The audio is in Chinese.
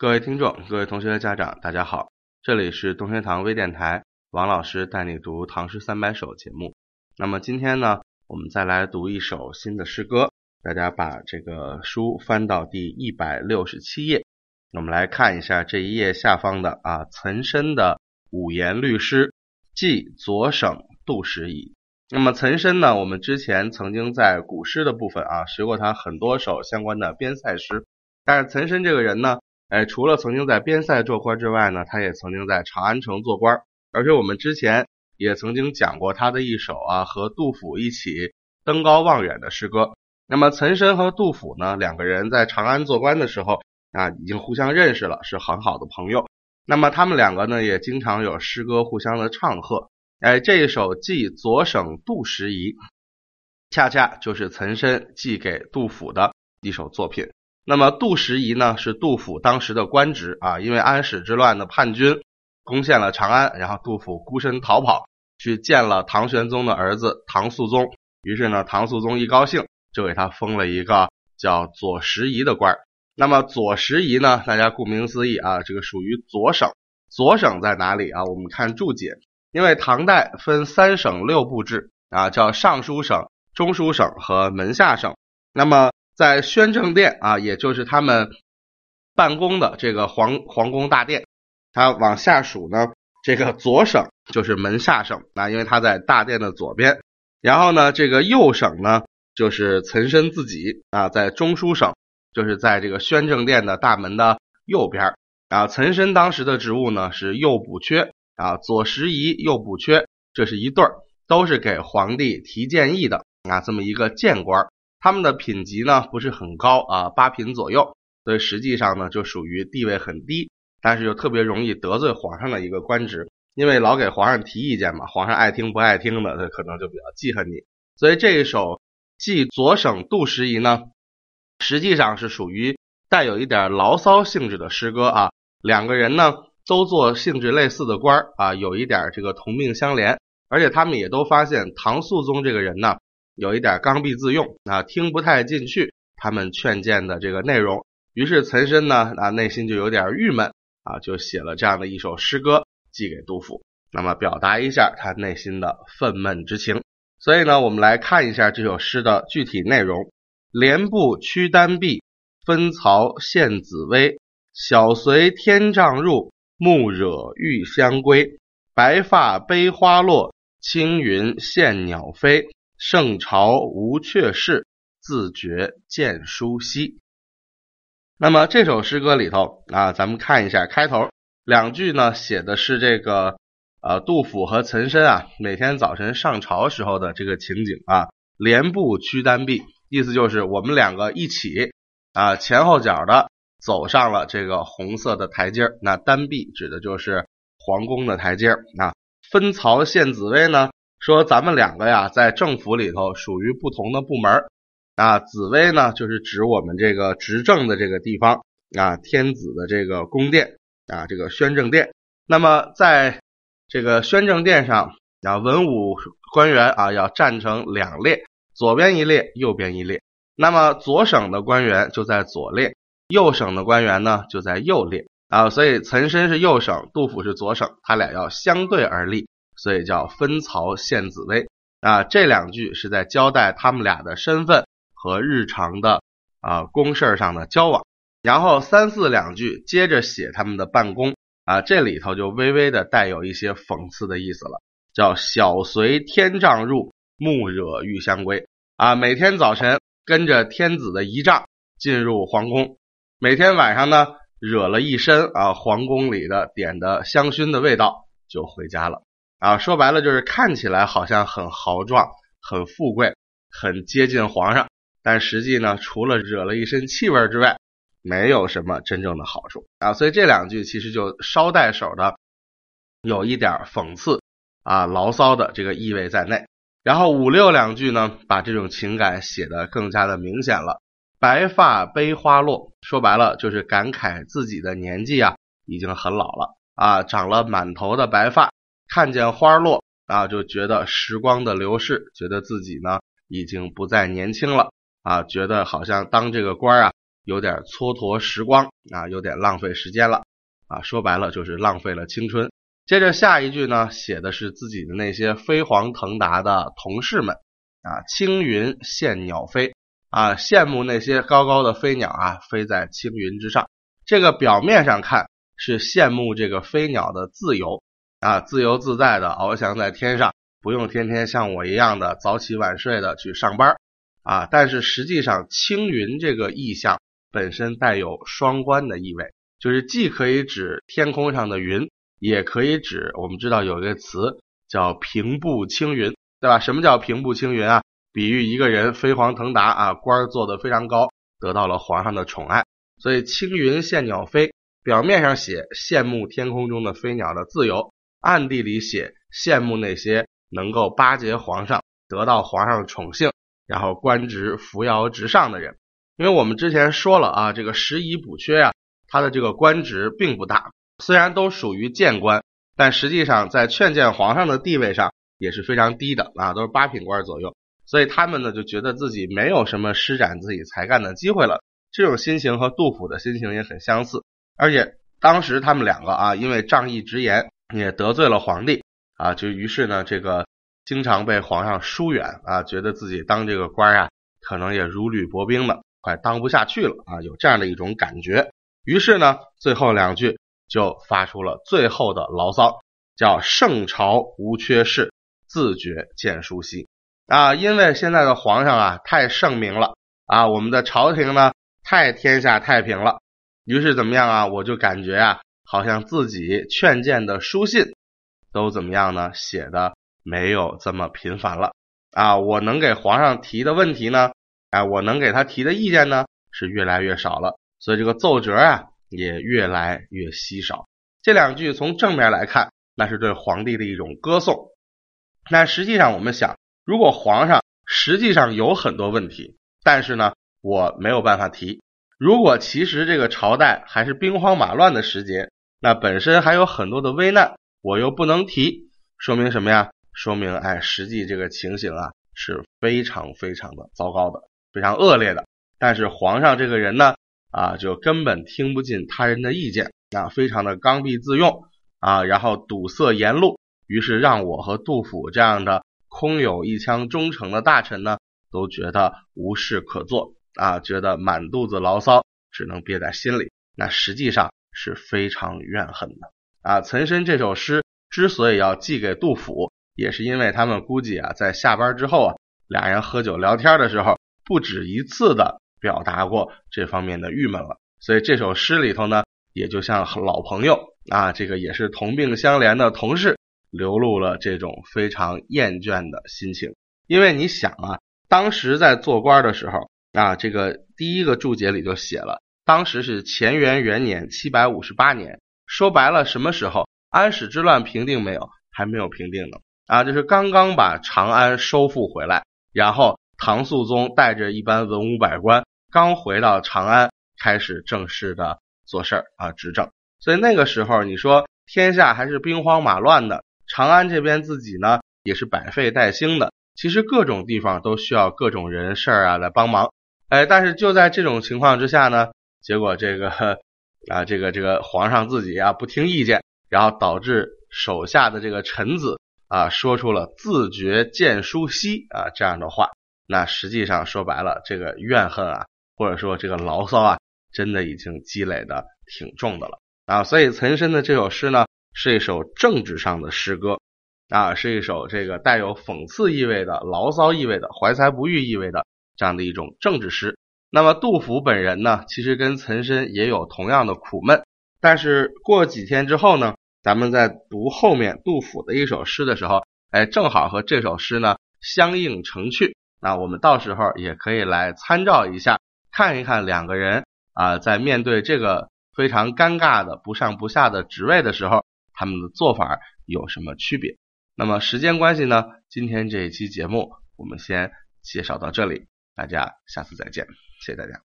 各位听众、各位同学的、家长，大家好，这里是东学堂微电台，王老师带你读《唐诗三百首》节目。那么今天呢，我们再来读一首新的诗歌，大家把这个书翻到第一百六十七页，我们来看一下这一页下方的啊，岑参的五言律诗《寄左省杜十遗》。那么岑参呢，我们之前曾经在古诗的部分啊学过他很多首相关的边塞诗，但是岑参这个人呢。哎，除了曾经在边塞做官之外呢，他也曾经在长安城做官。而且我们之前也曾经讲过他的一首啊和杜甫一起登高望远的诗歌。那么岑参和杜甫呢，两个人在长安做官的时候啊，已经互相认识了，是很好的朋友。那么他们两个呢，也经常有诗歌互相的唱和。哎，这一首《寄左省杜十遗》，恰恰就是岑参寄给杜甫的一首作品。那么杜十遗呢，是杜甫当时的官职啊，因为安史之乱的叛军攻陷了长安，然后杜甫孤身逃跑，去见了唐玄宗的儿子唐肃宗，于是呢，唐肃宗一高兴，就给他封了一个叫左拾遗的官儿那么左拾遗呢，大家顾名思义啊，这个属于左省。左省在哪里啊？我们看注解，因为唐代分三省六部制啊，叫尚书省、中书省和门下省。那么在宣政殿啊，也就是他们办公的这个皇皇宫大殿，它往下数呢，这个左省就是门下省啊，因为它在大殿的左边。然后呢，这个右省呢，就是岑参自己啊，在中书省，就是在这个宣政殿的大门的右边。啊，岑参当时的职务呢是右补缺啊，左拾遗，右补缺，这是一对儿，都是给皇帝提建议的啊，这么一个谏官。他们的品级呢不是很高啊，八品左右，所以实际上呢就属于地位很低，但是又特别容易得罪皇上的一个官职，因为老给皇上提意见嘛，皇上爱听不爱听的，他可能就比较记恨你。所以这一首《寄左省杜十遗》呢，实际上是属于带有一点牢骚性质的诗歌啊。两个人呢都做性质类似的官啊，有一点这个同命相连，而且他们也都发现唐肃宗这个人呢。有一点刚愎自用啊，听不太进去他们劝谏的这个内容，于是岑参呢啊内心就有点郁闷啊，就写了这样的一首诗歌寄给杜甫，那么表达一下他内心的愤懑之情。所以呢，我们来看一下这首诗的具体内容：连步驱丹壁，分曹献紫薇，小随天帐入，暮惹玉香归。白发悲花落，青云羡鸟飞。圣朝无阙事，自觉见书稀。那么这首诗歌里头啊，咱们看一下开头两句呢，写的是这个呃杜甫和岑参啊每天早晨上朝时候的这个情景啊，连步驱丹壁，意思就是我们两个一起啊前后脚的走上了这个红色的台阶那丹壁指的就是皇宫的台阶啊。分曹献紫薇呢？说咱们两个呀，在政府里头属于不同的部门啊。紫薇呢，就是指我们这个执政的这个地方啊，天子的这个宫殿啊，这个宣政殿。那么在这个宣政殿上啊，文武官员啊要站成两列，左边一列，右边一列。那么左省的官员就在左列，右省的官员呢就在右列啊。所以岑参是右省，杜甫是左省，他俩要相对而立。所以叫分曹献紫薇啊，这两句是在交代他们俩的身份和日常的啊公事上的交往，然后三四两句接着写他们的办公啊，这里头就微微的带有一些讽刺的意思了，叫小随天帐入，暮惹玉香归啊，每天早晨跟着天子的仪仗进入皇宫，每天晚上呢惹了一身啊皇宫里的点的香薰的味道就回家了。啊，说白了就是看起来好像很豪壮、很富贵、很接近皇上，但实际呢，除了惹了一身气味之外，没有什么真正的好处啊。所以这两句其实就捎带手的有一点讽刺啊、牢骚的这个意味在内。然后五六两句呢，把这种情感写得更加的明显了。白发悲花落，说白了就是感慨自己的年纪啊已经很老了啊，长了满头的白发。看见花落啊，就觉得时光的流逝，觉得自己呢已经不再年轻了啊，觉得好像当这个官啊有点蹉跎时光啊，有点浪费时间了啊。说白了就是浪费了青春。接着下一句呢，写的是自己的那些飞黄腾达的同事们啊，青云羡鸟飞啊，羡慕那些高高的飞鸟啊，飞在青云之上。这个表面上看是羡慕这个飞鸟的自由啊，自由自在的翱翔在天上，不用天天像我一样的早起晚睡的去上班啊。但是实际上，青云这个意象本身带有双关的意味，就是既可以指天空上的云。也可以指，我们知道有一个词叫平步青云，对吧？什么叫平步青云啊？比喻一个人飞黄腾达啊，官儿做得非常高，得到了皇上的宠爱。所以青云羡鸟飞，表面上写羡慕天空中的飞鸟的自由，暗地里写羡慕那些能够巴结皇上、得到皇上宠幸，然后官职扶摇直上的人。因为我们之前说了啊，这个拾遗补缺啊，他的这个官职并不大。虽然都属于谏官，但实际上在劝谏皇上的地位上也是非常低的啊，都是八品官左右。所以他们呢就觉得自己没有什么施展自己才干的机会了。这种心情和杜甫的心情也很相似。而且当时他们两个啊，因为仗义直言也得罪了皇帝啊，就于是呢这个经常被皇上疏远啊，觉得自己当这个官啊可能也如履薄冰的，快当不下去了啊，有这样的一种感觉。于是呢最后两句。就发出了最后的牢骚，叫“圣朝无缺事，自觉见书稀”。啊，因为现在的皇上啊太圣明了啊，我们的朝廷呢太天下太平了，于是怎么样啊？我就感觉啊，好像自己劝谏的书信都怎么样呢？写的没有这么频繁了啊，我能给皇上提的问题呢，哎，我能给他提的意见呢是越来越少了，所以这个奏折啊。也越来越稀少。这两句从正面来看，那是对皇帝的一种歌颂。那实际上，我们想，如果皇上实际上有很多问题，但是呢，我没有办法提；如果其实这个朝代还是兵荒马乱的时节，那本身还有很多的危难，我又不能提，说明什么呀？说明哎，实际这个情形啊是非常非常的糟糕的，非常恶劣的。但是皇上这个人呢？啊，就根本听不进他人的意见，啊，非常的刚愎自用啊，然后堵塞言路，于是让我和杜甫这样的空有一腔忠诚的大臣呢，都觉得无事可做啊，觉得满肚子牢骚只能憋在心里，那实际上是非常怨恨的啊。岑参这首诗之所以要寄给杜甫，也是因为他们估计啊，在下班之后啊，俩人喝酒聊天的时候，不止一次的。表达过这方面的郁闷了，所以这首诗里头呢，也就像老朋友啊，这个也是同病相怜的同事，流露了这种非常厌倦的心情。因为你想啊，当时在做官的时候啊，这个第一个注解里就写了，当时是乾元元年七百五十八年，说白了，什么时候安史之乱平定没有？还没有平定呢啊，就是刚刚把长安收复回来，然后唐肃宗带着一班文武百官。刚回到长安，开始正式的做事儿啊，执政。所以那个时候，你说天下还是兵荒马乱的，长安这边自己呢也是百废待兴的。其实各种地方都需要各种人事儿啊来帮忙。哎，但是就在这种情况之下呢，结果这个啊，这个这个皇上自己啊不听意见，然后导致手下的这个臣子啊说出了自觉见殊稀啊这样的话。那实际上说白了，这个怨恨啊。或者说这个牢骚啊，真的已经积累的挺重的了啊，所以岑参的这首诗呢，是一首政治上的诗歌啊，是一首这个带有讽刺意味的、牢骚意味的、怀才不遇意味的这样的一种政治诗。那么杜甫本人呢，其实跟岑参也有同样的苦闷，但是过几天之后呢，咱们在读后面杜甫的一首诗的时候，哎，正好和这首诗呢相映成趣，那我们到时候也可以来参照一下。看一看两个人啊，在面对这个非常尴尬的不上不下的职位的时候，他们的做法有什么区别？那么时间关系呢，今天这一期节目我们先介绍到这里，大家下次再见，谢谢大家。